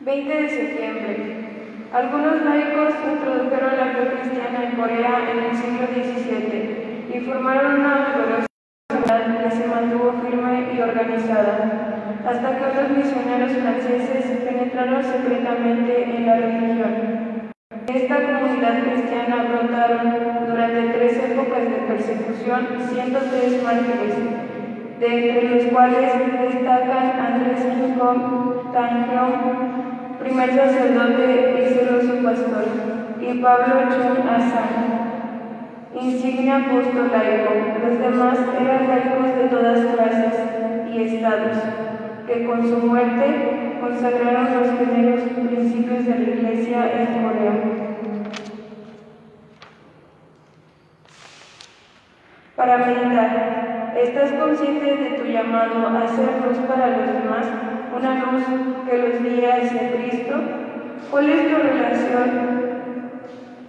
20 de septiembre. Algunos laicos introdujeron la fe cristiana en Corea en el siglo XVII y formaron una sociedad que se mantuvo firme y organizada, hasta que otros misioneros franceses penetraron secretamente en la religión. Esta comunidad cristiana brotaron durante tres épocas de persecución 103 mártires, de entre los cuales destacan Andrés Kikong Tanjeong, primer sacerdote y celoso pastor, y Pablo Chun Asan, insignia apóstol laico. Los demás eran laicos de todas clases y estados, que con su muerte consagraron los primeros principios de la Iglesia en Corea. Para meditar, ¿estás consciente de tu llamado a ser luz para los demás? una luz que los guía hacia Cristo? ¿Cuál es tu relación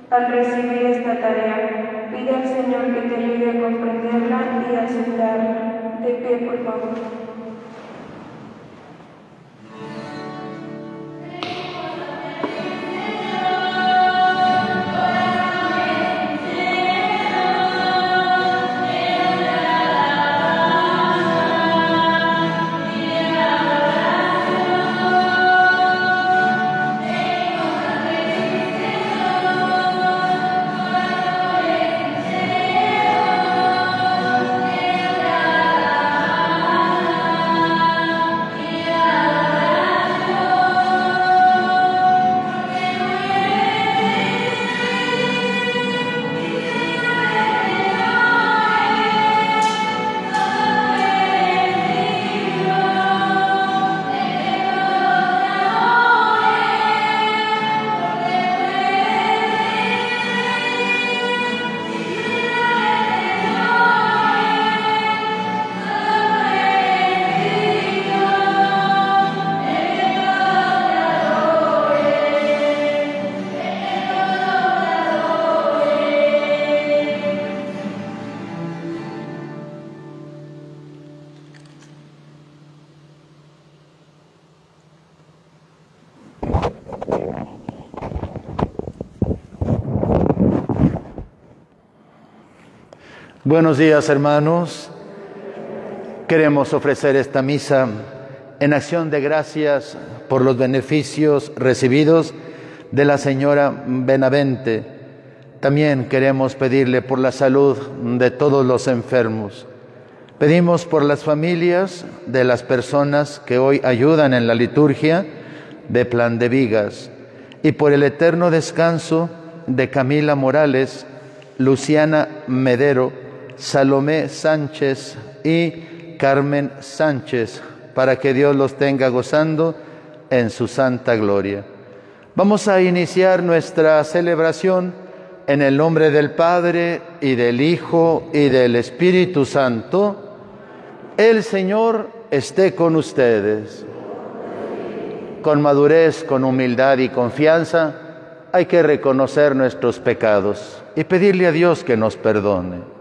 al recibir esta tarea? Pide al Señor que te ayude a comprenderla y aceptarla. De pie, por favor. Buenos días hermanos. Queremos ofrecer esta misa en acción de gracias por los beneficios recibidos de la señora Benavente. También queremos pedirle por la salud de todos los enfermos. Pedimos por las familias de las personas que hoy ayudan en la liturgia de Plan de Vigas y por el eterno descanso de Camila Morales, Luciana Medero, Salomé Sánchez y Carmen Sánchez, para que Dios los tenga gozando en su santa gloria. Vamos a iniciar nuestra celebración en el nombre del Padre y del Hijo y del Espíritu Santo. El Señor esté con ustedes. Con madurez, con humildad y confianza hay que reconocer nuestros pecados y pedirle a Dios que nos perdone.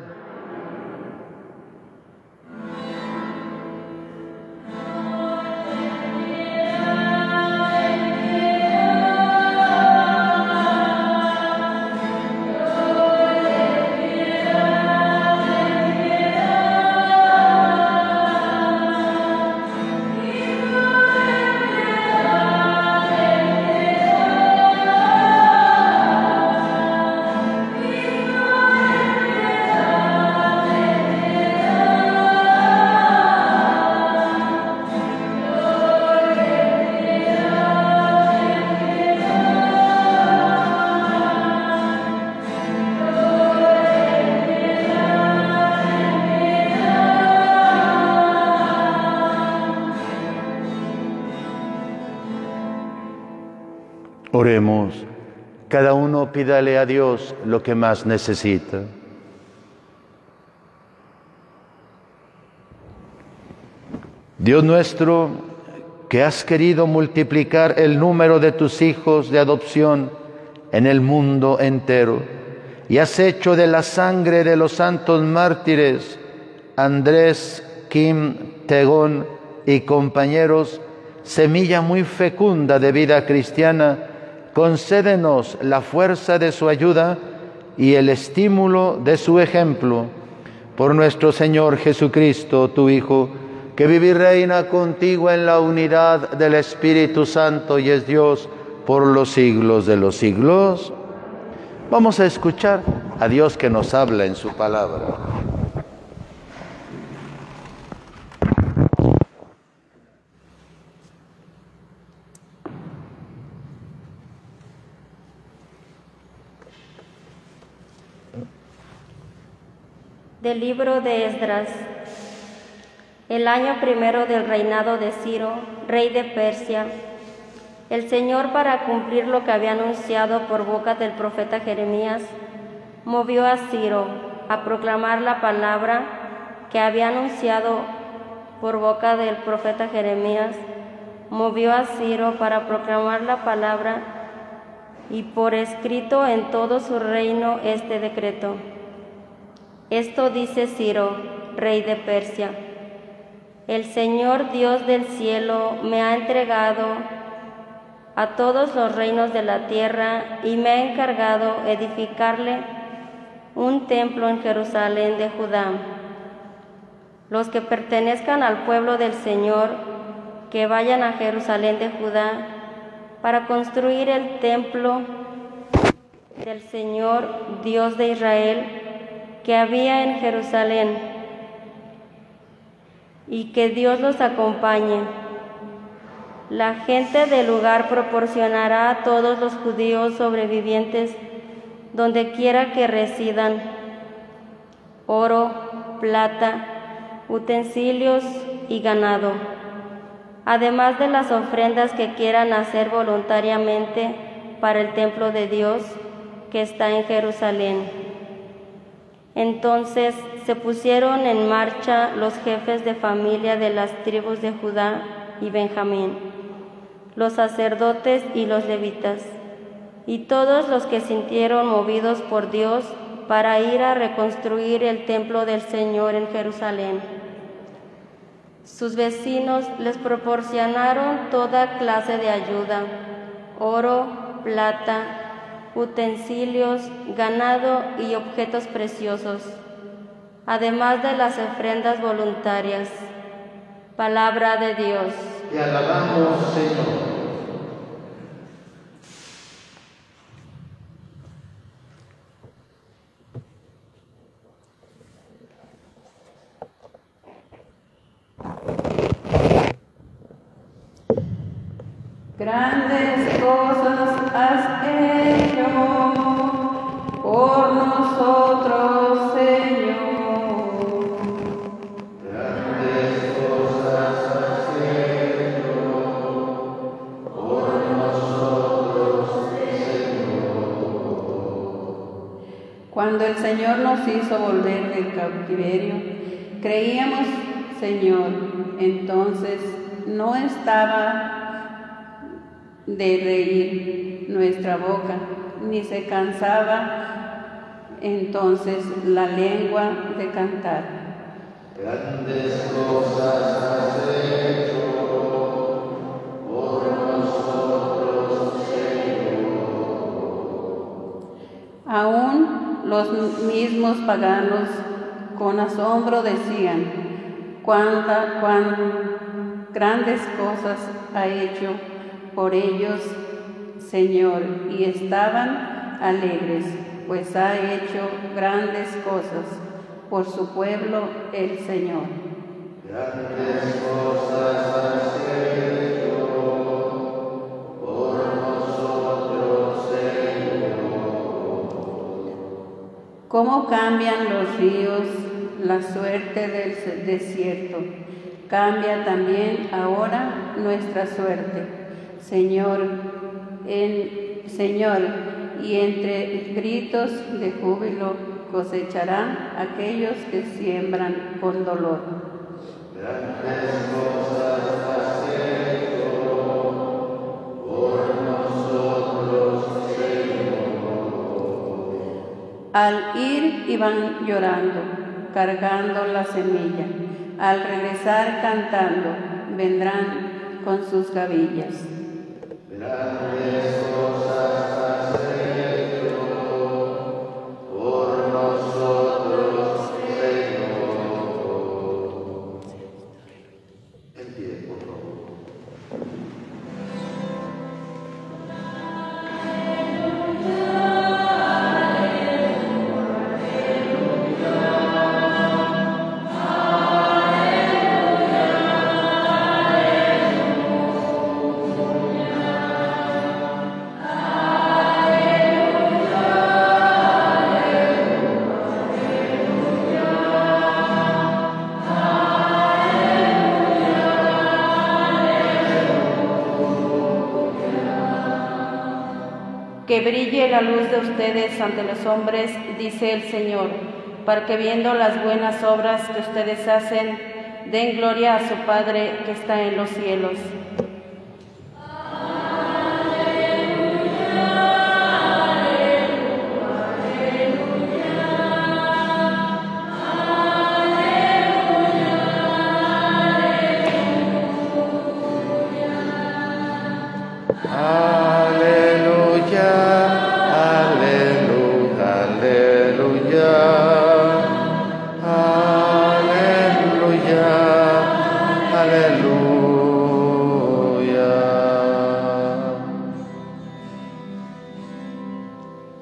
Oremos. Cada uno pídale a Dios lo que más necesita. Dios nuestro, que has querido multiplicar el número de tus hijos de adopción en el mundo entero, y has hecho de la sangre de los santos mártires Andrés, Kim, Tegón y compañeros, semilla muy fecunda de vida cristiana, concédenos la fuerza de su ayuda y el estímulo de su ejemplo. Por nuestro Señor Jesucristo, tu Hijo, que vive y reina contigo en la unidad del Espíritu Santo y es Dios por los siglos de los siglos. Vamos a escuchar a Dios que nos habla en su palabra. Del libro de Esdras. El año primero del reinado de Ciro, rey de Persia, el Señor, para cumplir lo que había anunciado por boca del profeta Jeremías, movió a Ciro a proclamar la palabra que había anunciado por boca del profeta Jeremías, movió a Ciro para proclamar la palabra y por escrito en todo su reino este decreto. Esto dice Ciro, rey de Persia. El Señor Dios del cielo me ha entregado a todos los reinos de la tierra y me ha encargado edificarle un templo en Jerusalén de Judá. Los que pertenezcan al pueblo del Señor, que vayan a Jerusalén de Judá para construir el templo del Señor Dios de Israel que había en Jerusalén y que Dios los acompañe. La gente del lugar proporcionará a todos los judíos sobrevivientes, donde quiera que residan, oro, plata, utensilios y ganado, además de las ofrendas que quieran hacer voluntariamente para el templo de Dios que está en Jerusalén. Entonces se pusieron en marcha los jefes de familia de las tribus de Judá y Benjamín, los sacerdotes y los levitas, y todos los que sintieron movidos por Dios para ir a reconstruir el templo del Señor en Jerusalén. Sus vecinos les proporcionaron toda clase de ayuda, oro, plata, utensilios, ganado y objetos preciosos, además de las ofrendas voluntarias. Palabra de Dios. Te alabamos, Señor. Grandes cosas has hecho por nosotros, Señor. Grandes cosas has hecho por nosotros, Señor. Cuando el Señor nos hizo volver del cautiverio, creíamos, Señor, entonces no estaba de reír nuestra boca, ni se cansaba entonces la lengua de cantar. Grandes cosas has hecho por nosotros, Señor. Aún los mismos paganos con asombro decían, cuánta, cuán grandes cosas ha hecho por ellos, Señor, y estaban alegres, pues ha hecho grandes cosas por su pueblo el Señor. Grandes cosas has hecho por nosotros, Señor. ¿Cómo cambian los ríos la suerte del desierto? Cambia también ahora nuestra suerte Señor, en Señor, y entre gritos de júbilo cosecharán aquellos que siembran con dolor. Al ir iban llorando, cargando la semilla. Al regresar cantando, vendrán con sus gavillas. La Que brille la luz de ustedes ante los hombres, dice el Señor, para que viendo las buenas obras que ustedes hacen, den gloria a su Padre que está en los cielos.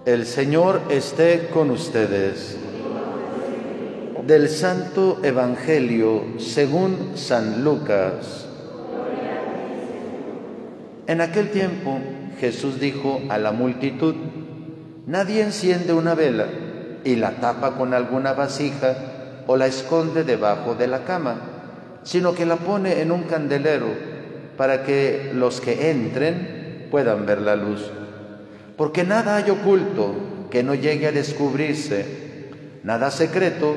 El Señor esté con ustedes. Del Santo Evangelio según San Lucas. En aquel tiempo Jesús dijo a la multitud, nadie enciende una vela y la tapa con alguna vasija o la esconde debajo de la cama, sino que la pone en un candelero para que los que entren puedan ver la luz. Porque nada hay oculto que no llegue a descubrirse, nada secreto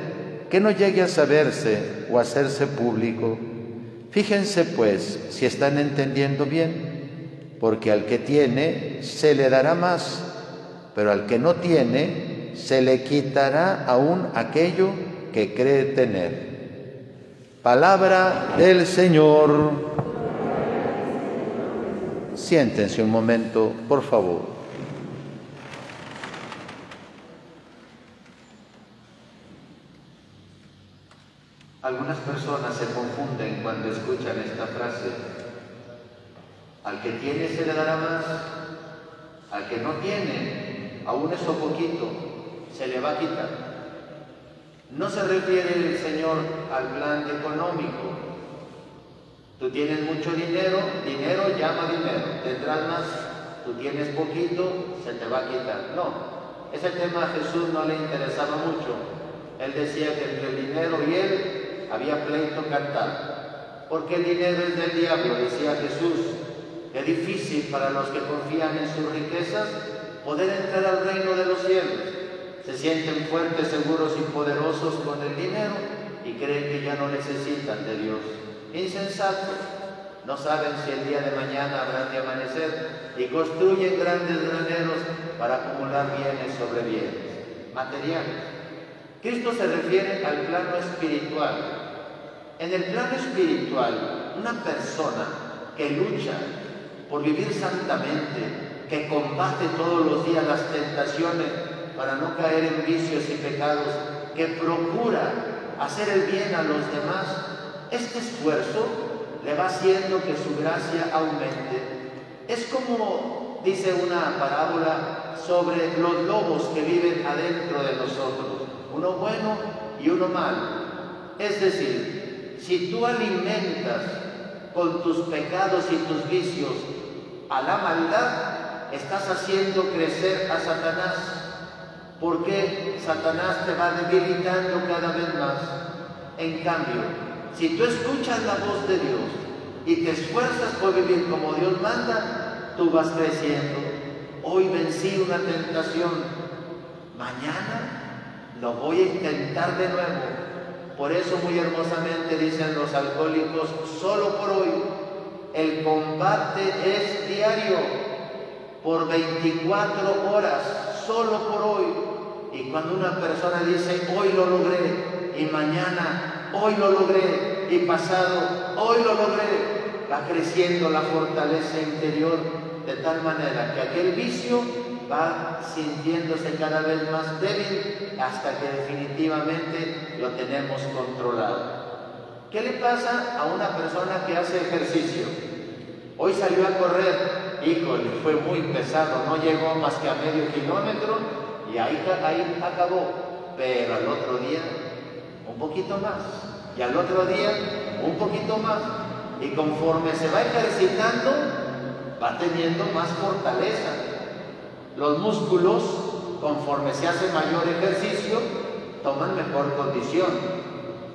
que no llegue a saberse o a hacerse público. Fíjense pues si están entendiendo bien porque al que tiene se le dará más, pero al que no tiene se le quitará aún aquello que cree tener. Palabra del Señor. Siéntense un momento, por favor. Algunas personas se confunden cuando escuchan esta frase al que tiene se le dará más, al que no tiene, aún eso poquito, se le va a quitar. No se refiere el Señor al plan económico. Tú tienes mucho dinero, dinero llama dinero, tendrás más, tú tienes poquito, se te va a quitar. No, ese tema a Jesús no le interesaba mucho. Él decía que entre el dinero y él había pleito cantar. Porque el dinero es del diablo, decía Jesús. Es difícil para los que confían en sus riquezas poder entrar al reino de los cielos. Se sienten fuertes, seguros y poderosos con el dinero y creen que ya no necesitan de Dios. Insensatos, no saben si el día de mañana habrán de amanecer y construyen grandes graneros para acumular bienes sobre bienes materiales. Cristo se refiere al plano espiritual. En el plano espiritual, una persona que lucha por vivir santamente, que combate todos los días las tentaciones para no caer en vicios y pecados, que procura hacer el bien a los demás, este esfuerzo le va haciendo que su gracia aumente. Es como dice una parábola sobre los lobos que viven adentro de nosotros, uno bueno y uno malo. Es decir, si tú alimentas con tus pecados y tus vicios a la maldad, estás haciendo crecer a Satanás, porque Satanás te va debilitando cada vez más. En cambio, si tú escuchas la voz de Dios y te esfuerzas por vivir como Dios manda, tú vas creciendo. hoy vencí una tentación, mañana lo voy a intentar de nuevo. Por eso muy hermosamente dicen los alcohólicos, solo por hoy, el combate es diario, por 24 horas, solo por hoy. Y cuando una persona dice, hoy lo logré, y mañana, hoy lo logré, y pasado, hoy lo logré, va creciendo la fortaleza interior de tal manera que aquel vicio va sintiéndose cada vez más débil hasta que definitivamente lo tenemos controlado. ¿Qué le pasa a una persona que hace ejercicio? Hoy salió a correr, híjole, fue muy pesado, no llegó más que a medio kilómetro y ahí, ahí acabó. Pero al otro día, un poquito más. Y al otro día, un poquito más. Y conforme se va ejercitando, va teniendo más fortaleza. Los músculos, conforme se hace mayor ejercicio, toman mejor condición.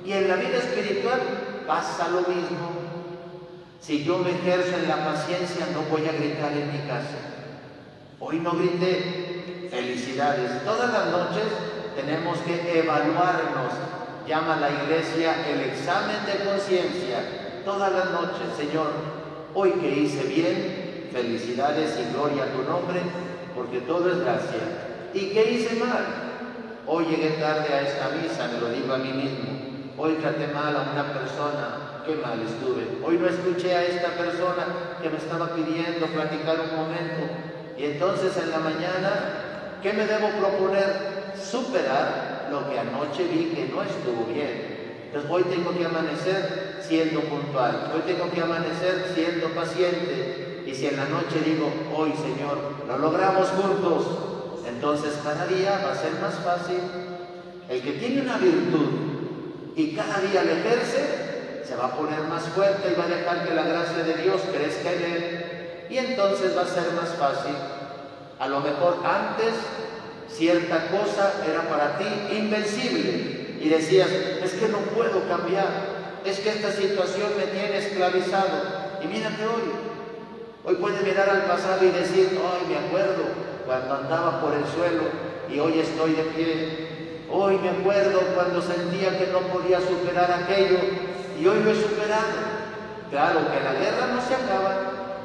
Y en la vida espiritual pasa lo mismo. Si yo me ejerzo en la paciencia, no voy a gritar en mi casa. Hoy no grité. Felicidades. Todas las noches tenemos que evaluarnos. Llama la iglesia el examen de conciencia. Todas las noches, Señor, hoy que hice bien, felicidades y gloria a tu nombre, porque todo es gracia. ¿Y qué hice mal? Hoy llegué tarde a esta misa, me lo digo a mí mismo. Hoy traté mal a una persona, qué mal estuve. Hoy no escuché a esta persona que me estaba pidiendo platicar un momento. Y entonces en la mañana, ¿qué me debo proponer? Superar lo que anoche vi que no estuvo bien. Entonces hoy tengo que amanecer siendo puntual. Hoy tengo que amanecer siendo paciente. Y si en la noche digo, hoy Señor, lo logramos juntos, entonces cada día va a ser más fácil. El que tiene una virtud y cada día le ejerce, se va a poner más fuerte y va a dejar que la gracia de Dios crezca en él. Y entonces va a ser más fácil. A lo mejor antes cierta cosa era para ti invencible y decías, es que no puedo cambiar, es que esta situación me tiene esclavizado. Y mírate hoy, hoy puedes mirar al pasado y decir, ay, me acuerdo cuando andaba por el suelo y hoy estoy de pie. Hoy me acuerdo cuando sentía que no podía superar aquello y hoy lo he superado. Claro que la guerra no se acaba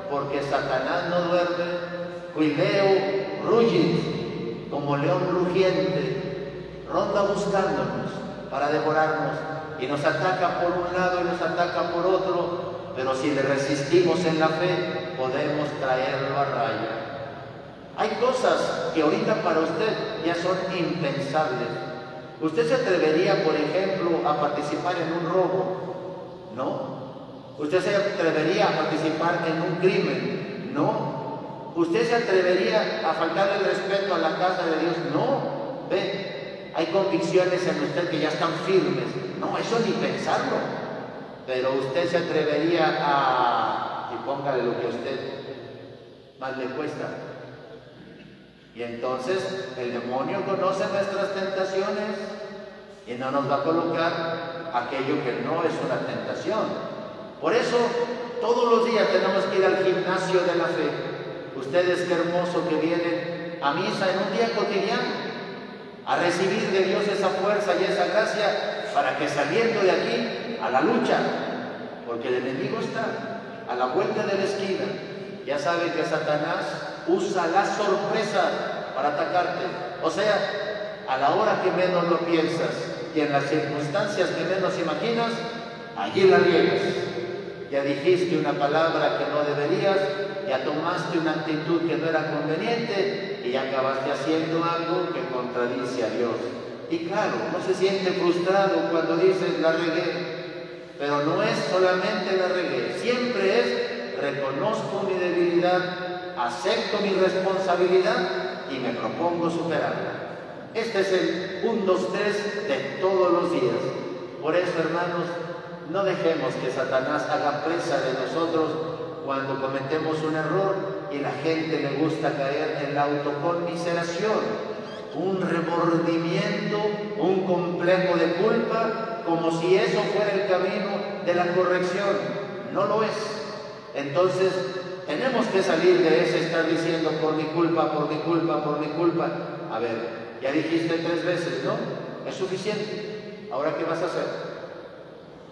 porque Satanás no duerme. Cuileo rugit como león rugiente, ronda buscándonos para devorarnos y nos ataca por un lado y nos ataca por otro, pero si le resistimos en la fe, podemos traerlo a raya. Hay cosas que ahorita para usted ya son impensables. ¿Usted se atrevería, por ejemplo, a participar en un robo? No. ¿Usted se atrevería a participar en un crimen? No. ¿Usted se atrevería a faltar el respeto a la casa de Dios? No. Ve, hay convicciones en usted que ya están firmes. No, eso ni pensarlo. Pero usted se atrevería a, póngale lo que a usted más le cuesta. Y entonces el demonio conoce nuestras tentaciones y no nos va a colocar aquello que no es una tentación. Por eso todos los días tenemos que ir al gimnasio de la fe. Ustedes qué hermoso que vienen a misa en un día cotidiano a recibir de Dios esa fuerza y esa gracia para que saliendo de aquí a la lucha, porque el enemigo está a la vuelta de la esquina, ya saben que Satanás usa la sorpresa para atacarte. O sea, a la hora que menos lo piensas y en las circunstancias que menos imaginas, allí la riegas. Ya dijiste una palabra que no deberías, ya tomaste una actitud que no era conveniente y ya acabaste haciendo algo que contradice a Dios. Y claro, no se siente frustrado cuando dices la regué, pero no es solamente la regué, siempre es reconozco mi debilidad, acepto mi responsabilidad y me propongo superarla. Este es el 1, 2, 3 de todos los días. Por eso, hermanos, no dejemos que Satanás haga presa de nosotros cuando cometemos un error y la gente le gusta caer en la autoconmiseración, un remordimiento, un complejo de culpa, como si eso fuera el camino de la corrección. No lo es. Entonces, tenemos que salir de ese estar diciendo por mi culpa, por mi culpa, por mi culpa. A ver, ya dijiste tres veces, ¿no? Es suficiente. Ahora, ¿qué vas a hacer?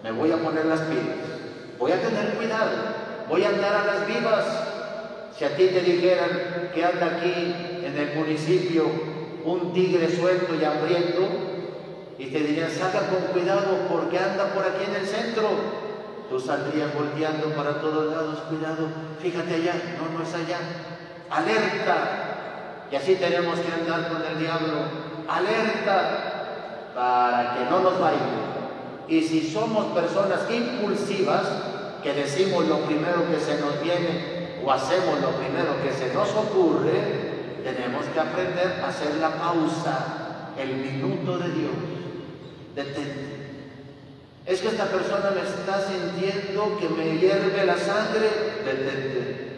Me voy a poner las pilas. Voy a tener cuidado. Voy a andar a las vivas. Si a ti te dijeran que anda aquí en el municipio un tigre suelto y hambriento, y te dirían, salga con cuidado porque anda por aquí en el centro, tú saldrías volteando para todos lados, cuidado, fíjate allá, no, no es allá, alerta. Y así tenemos que andar con el diablo, alerta para que no nos vaya. Y si somos personas impulsivas, que decimos lo primero que se nos viene o hacemos lo primero que se nos ocurre, tenemos que aprender a hacer la pausa, el minuto de Dios. Detente. Es que esta persona me está sintiendo que me hierve la sangre. Detente.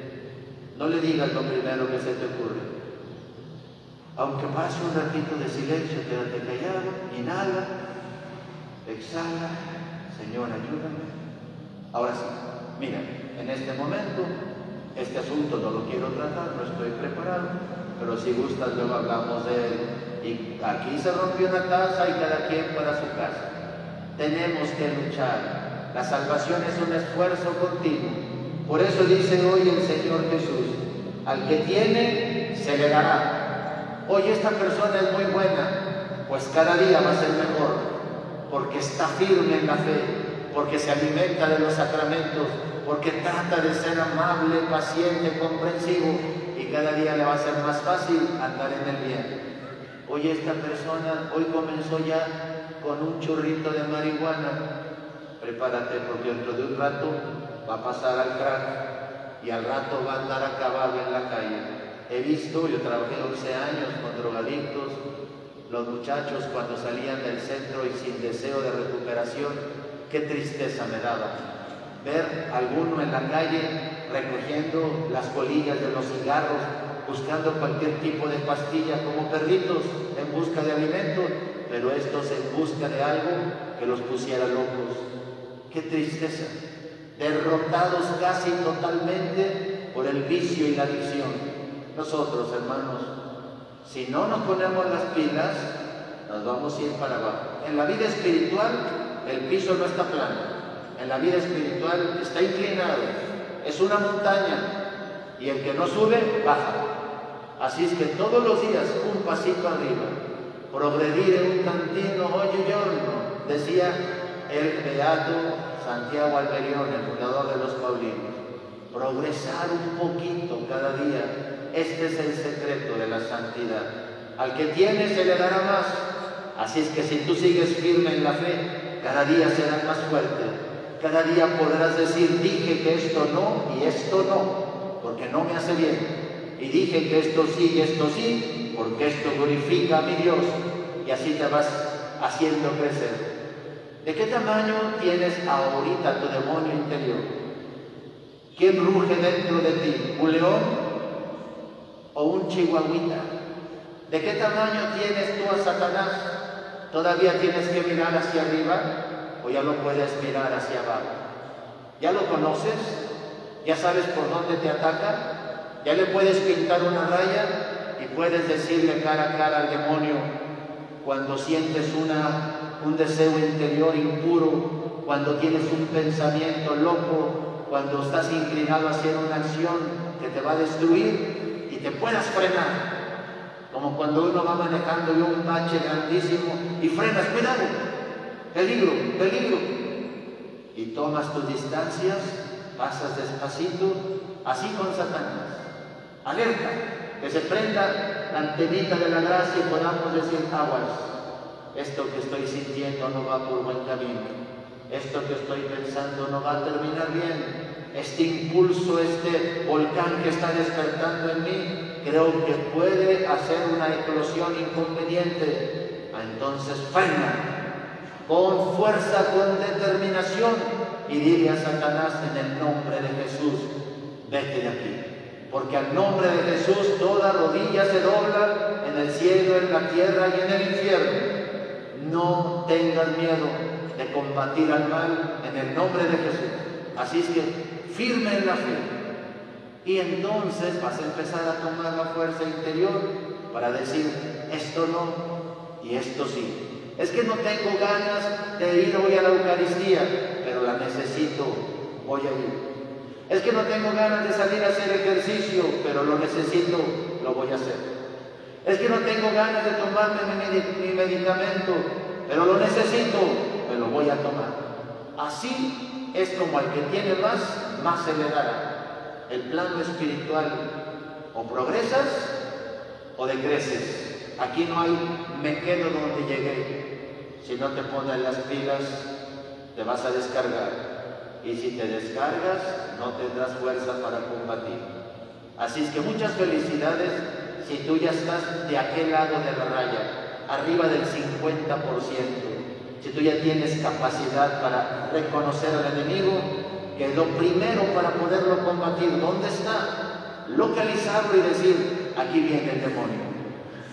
No le digas lo primero que se te ocurre. Aunque pase un ratito de silencio, quédate callado, inhala, exhala. Señor, ayúdame. Ahora sí, mira, en este momento, este asunto no lo quiero tratar, no estoy preparado pero si gustas luego hablamos de él. Y aquí se rompió una taza y cada quien para su casa. Tenemos que luchar. La salvación es un esfuerzo continuo. Por eso dice hoy el Señor Jesús, al que tiene, se le dará. Hoy esta persona es muy buena, pues cada día va a ser mejor, porque está firme en la fe, porque se alimenta de los sacramentos, porque trata de ser amable, paciente, comprensivo, cada día le va a ser más fácil andar en el bien. Hoy esta persona, hoy comenzó ya con un churrito de marihuana. Prepárate porque dentro de un rato va a pasar al crack y al rato va a andar acabado en la calle. He visto, yo trabajé 11 años con drogadictos, los muchachos cuando salían del centro y sin deseo de recuperación, qué tristeza me daba ver alguno en la calle recogiendo las colillas de los cigarros, buscando cualquier tipo de pastilla como perritos en busca de alimento, pero estos en busca de algo que los pusiera locos. Qué tristeza, derrotados casi totalmente por el vicio y la adicción. Nosotros, hermanos, si no nos ponemos las pilas, nos vamos a ir para abajo. En la vida espiritual, el piso no está plano en la vida espiritual está inclinado, es una montaña y el que no sube, baja. Así es que todos los días un pasito arriba, progredir en un tantino oye giorno, decía el beato Santiago Alberión, el fundador de los Paulinos. Progresar un poquito cada día, este es el secreto de la santidad. Al que tiene se le dará más. Así es que si tú sigues firme en la fe, cada día serás más fuerte cada día podrás decir, dije que esto no y esto no, porque no me hace bien. Y dije que esto sí y esto sí, porque esto glorifica a mi Dios. Y así te vas haciendo crecer. ¿De qué tamaño tienes ahorita tu demonio interior? ¿Quién ruge dentro de ti? ¿Un león o un chihuahuita? ¿De qué tamaño tienes tú a Satanás? ¿Todavía tienes que mirar hacia arriba? o ya lo puedes mirar hacia abajo. ¿Ya lo conoces? ¿Ya sabes por dónde te ataca? ¿Ya le puedes pintar una raya y puedes decirle cara a cara al demonio cuando sientes una, un deseo interior impuro, cuando tienes un pensamiento loco, cuando estás inclinado a hacer una acción que te va a destruir y te puedas frenar? Como cuando uno va manejando y un bache grandísimo y frenas, cuidado, peligro, peligro. Y tomas tus distancias, pasas despacito, así con Satanás. Alerta, que se prenda la antenita de la gracia y podamos decir, aguas, esto que estoy sintiendo no va por buen camino. Esto que estoy pensando no va a terminar bien. Este impulso, este volcán que está despertando en mí, creo que puede hacer una explosión inconveniente. Entonces frena, con fuerza, con determinación y dile a Satanás en el nombre de Jesús, vete de aquí. Porque al nombre de Jesús toda rodilla se dobla en el cielo, en la tierra y en el infierno. No tengas miedo de combatir al mal en el nombre de Jesús. Así es que firme en la fe. Y entonces vas a empezar a tomar la fuerza interior para decir, esto no y esto sí. Es que no tengo ganas de ir hoy a la Eucaristía, necesito, voy a ir. Es que no tengo ganas de salir a hacer ejercicio, pero lo necesito, lo voy a hacer. Es que no tengo ganas de tomarme mi, medicamento, pero lo necesito, me lo voy a tomar. Así es como al que tiene más, más se le dará. El plano espiritual o progresas o decreces. Aquí no hay me quedo donde llegué. Si no te pones las pilas, te vas a descargar. Y si te descargas, no tendrás fuerza para combatir. Así es que muchas felicidades si tú ya estás de aquel lado de la raya, arriba del 50%, si tú ya tienes capacidad para reconocer al enemigo, que lo primero para poderlo combatir, ¿dónde está? Localizarlo y decir, aquí viene el demonio.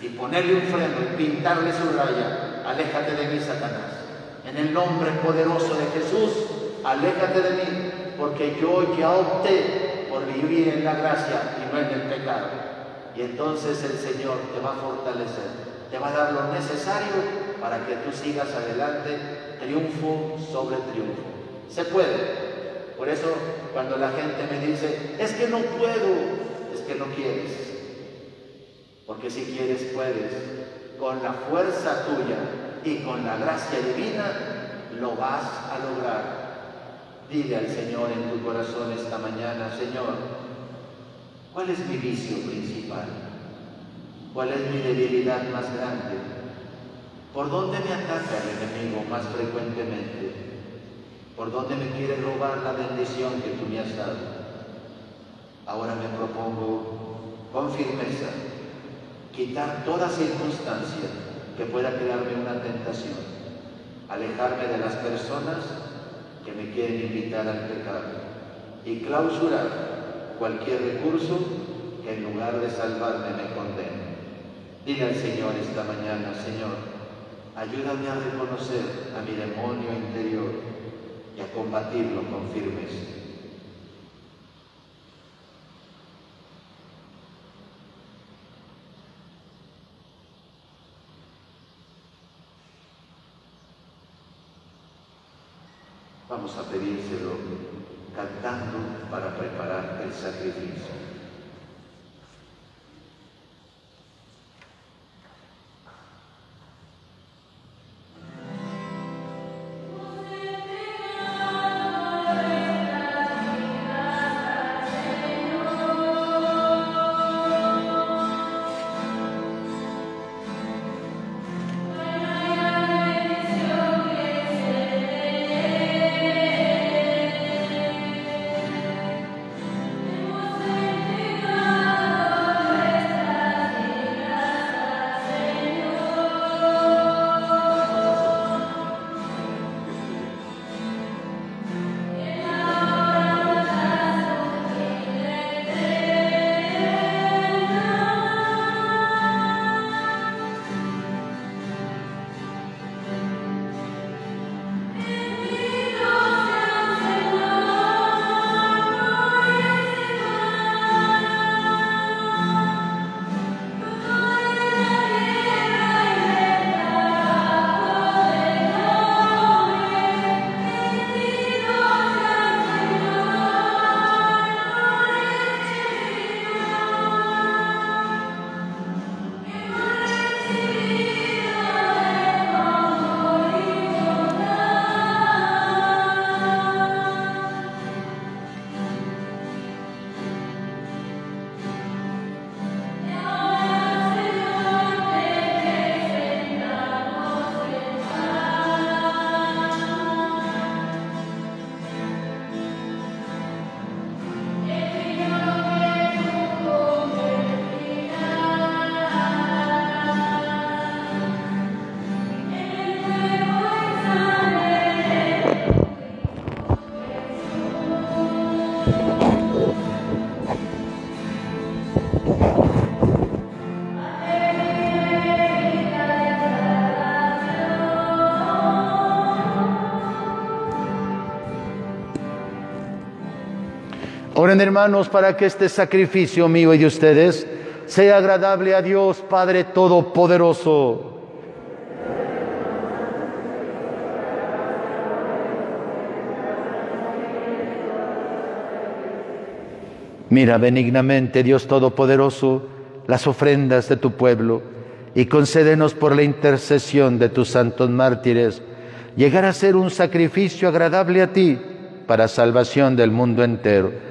Y ponerle un freno pintarle su raya, aléjate de mí, Satanás. En el nombre poderoso de Jesús, aléjate de mí, porque yo ya opté por vivir en la gracia y no en el pecado. Y entonces el Señor te va a fortalecer, te va a dar lo necesario para que tú sigas adelante, triunfo sobre triunfo. Se puede. Por eso cuando la gente me dice, es que no puedo, es que no quieres. Porque si quieres, puedes. Con la fuerza tuya y con la gracia divina, lo vas a lograr. Dile al Señor en tu corazón esta mañana, Señor, ¿Cuál es mi vicio principal? ¿Cuál es mi debilidad más grande? ¿Por dónde me ataca el enemigo más frecuentemente? ¿Por dónde me quiere robar la bendición que tú me has dado? Ahora me propongo con firmeza quitar toda circunstancia que pueda crearme una tentación, alejarme de las personas que me quieren invitar al pecado y clausurar cualquier recurso que en lugar de salvarme me condene. Dile al Señor esta mañana, Señor, ayúdame a reconocer a mi demonio interior y a combatirlo con firmeza. Vamos a pedírselo cantando para preparar el sacrificio. Oren hermanos para que este sacrificio mío y de ustedes sea agradable a Dios Padre Todopoderoso. Mira benignamente, Dios Todopoderoso, las ofrendas de tu pueblo y concédenos por la intercesión de tus santos mártires llegar a ser un sacrificio agradable a ti para salvación del mundo entero.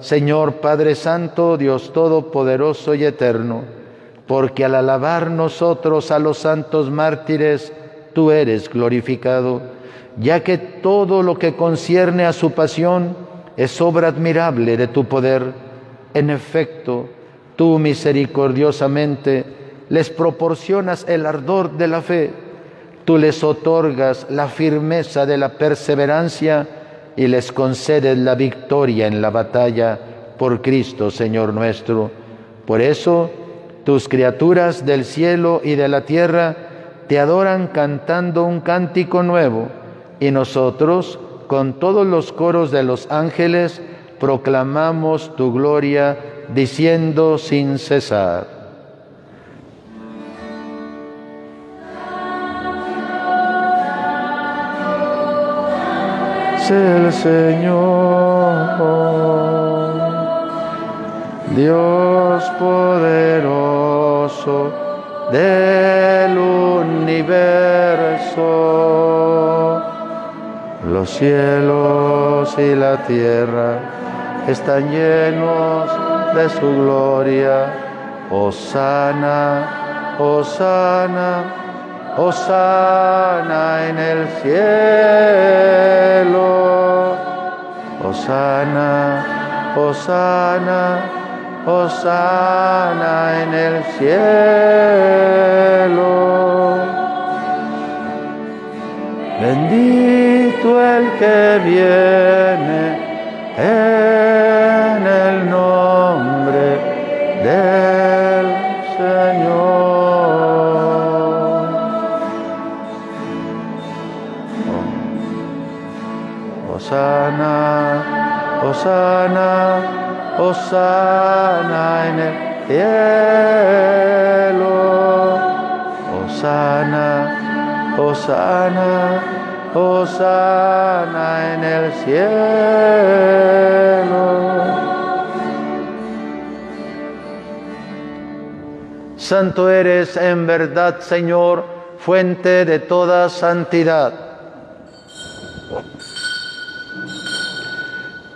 Señor Padre Santo, Dios Todopoderoso y Eterno, porque al alabar nosotros a los santos mártires, tú eres glorificado, ya que todo lo que concierne a su pasión es obra admirable de tu poder. En efecto, tú misericordiosamente les proporcionas el ardor de la fe, tú les otorgas la firmeza de la perseverancia y les concedes la victoria en la batalla por Cristo, Señor nuestro. Por eso, tus criaturas del cielo y de la tierra te adoran cantando un cántico nuevo, y nosotros, con todos los coros de los ángeles, proclamamos tu gloria diciendo sin cesar. El Señor, Dios poderoso del universo, los cielos y la tierra están llenos de su gloria. Osana, Osana, Osana en el cielo. Osana, Osana, Osana en el cielo. Bendito el que viene en Osana, Osana en el cielo. Osana, Osana. Osana en el cielo. Santo eres en verdad, Señor, fuente de toda santidad.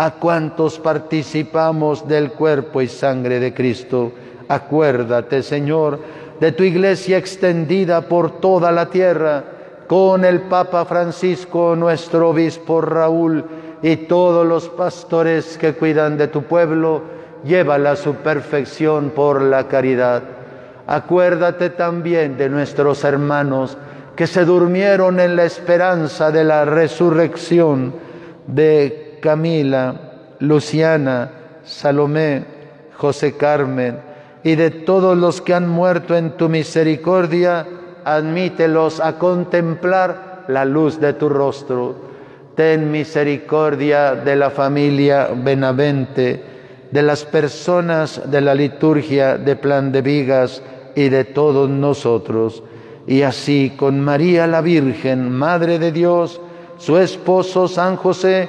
a cuantos participamos del cuerpo y sangre de Cristo. Acuérdate, Señor, de tu iglesia extendida por toda la tierra con el Papa Francisco, nuestro obispo Raúl y todos los pastores que cuidan de tu pueblo, llévala a su perfección por la caridad. Acuérdate también de nuestros hermanos que se durmieron en la esperanza de la resurrección de Camila, Luciana, Salomé, José Carmen y de todos los que han muerto en tu misericordia admítelos a contemplar la luz de tu rostro. Ten misericordia de la familia Benavente, de las personas de la liturgia de Plan de Vigas y de todos nosotros. Y así con María la Virgen, Madre de Dios, su esposo San José,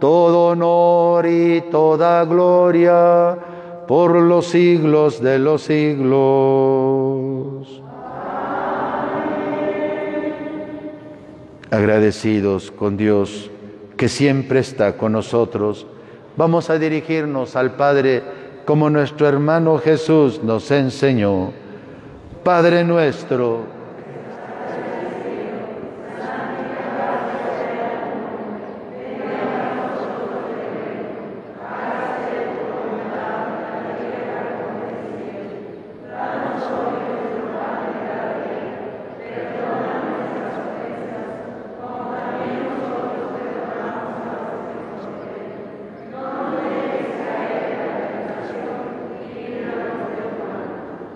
todo honor y toda gloria por los siglos de los siglos. agradecidos con Dios que siempre está con nosotros, vamos a dirigirnos al Padre como nuestro hermano Jesús nos enseñó. Padre nuestro,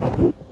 Este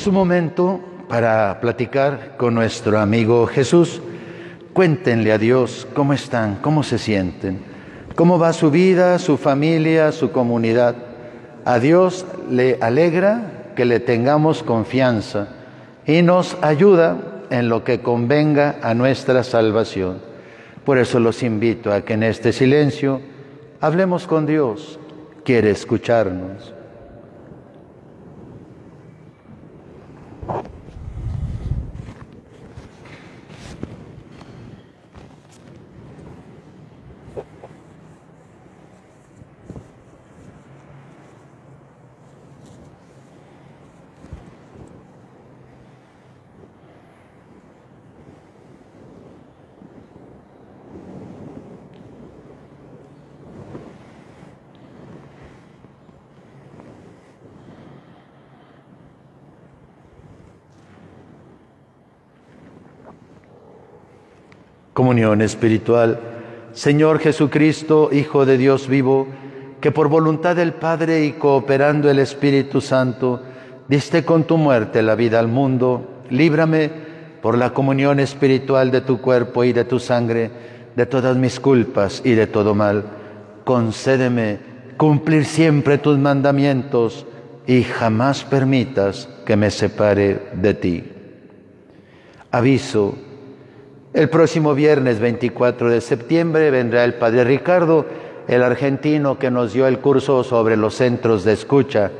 Es un momento para platicar con nuestro amigo Jesús. Cuéntenle a Dios cómo están, cómo se sienten, cómo va su vida, su familia, su comunidad. A Dios le alegra que le tengamos confianza y nos ayuda en lo que convenga a nuestra salvación. Por eso los invito a que en este silencio hablemos con Dios. Quiere escucharnos. Comunión espiritual. Señor Jesucristo, Hijo de Dios vivo, que por voluntad del Padre y cooperando el Espíritu Santo, diste con tu muerte la vida al mundo, líbrame por la comunión espiritual de tu cuerpo y de tu sangre, de todas mis culpas y de todo mal. Concédeme cumplir siempre tus mandamientos y jamás permitas que me separe de ti. Aviso El próximo viernes 24 de septiembre vendrá el Padre Ricardo, el argentino que nos dio el curso sobre los centros de escucha.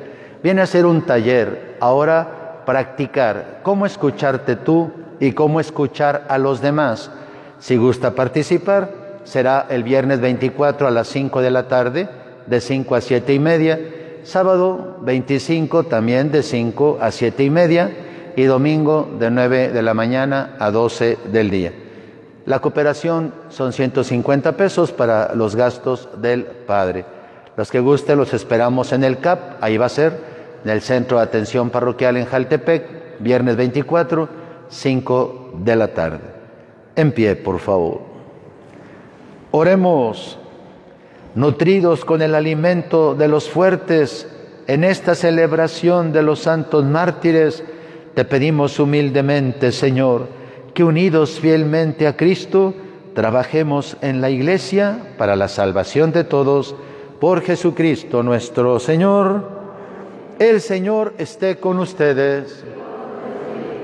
Viene a hacer un taller, ahora practicar cómo escucharte tú y cómo escuchar a los demás. Si gusta participar, será el viernes 24 a las 5 de la tarde, de 5 a 7 y media, sábado 25 también de 5 a 7 y media y domingo de 9 de la mañana a 12 del día. La cooperación son 150 pesos para los gastos del padre. Los que gusten los esperamos en el CAP, ahí va a ser, en el Centro de Atención Parroquial en Jaltepec, viernes 24, 5 de la tarde. En pie, por favor. Oremos, nutridos con el alimento de los fuertes, en esta celebración de los santos mártires, te pedimos humildemente, Señor, que unidos fielmente a Cristo, trabajemos en la Iglesia para la salvación de todos, por Jesucristo nuestro Señor. El Señor esté con ustedes.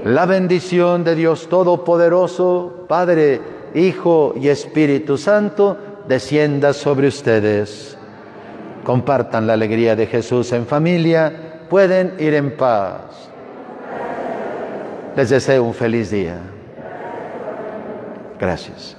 La bendición de Dios Todopoderoso, Padre, Hijo y Espíritu Santo, descienda sobre ustedes. Compartan la alegría de Jesús en familia, pueden ir en paz. Les deseo un feliz día. Gracias.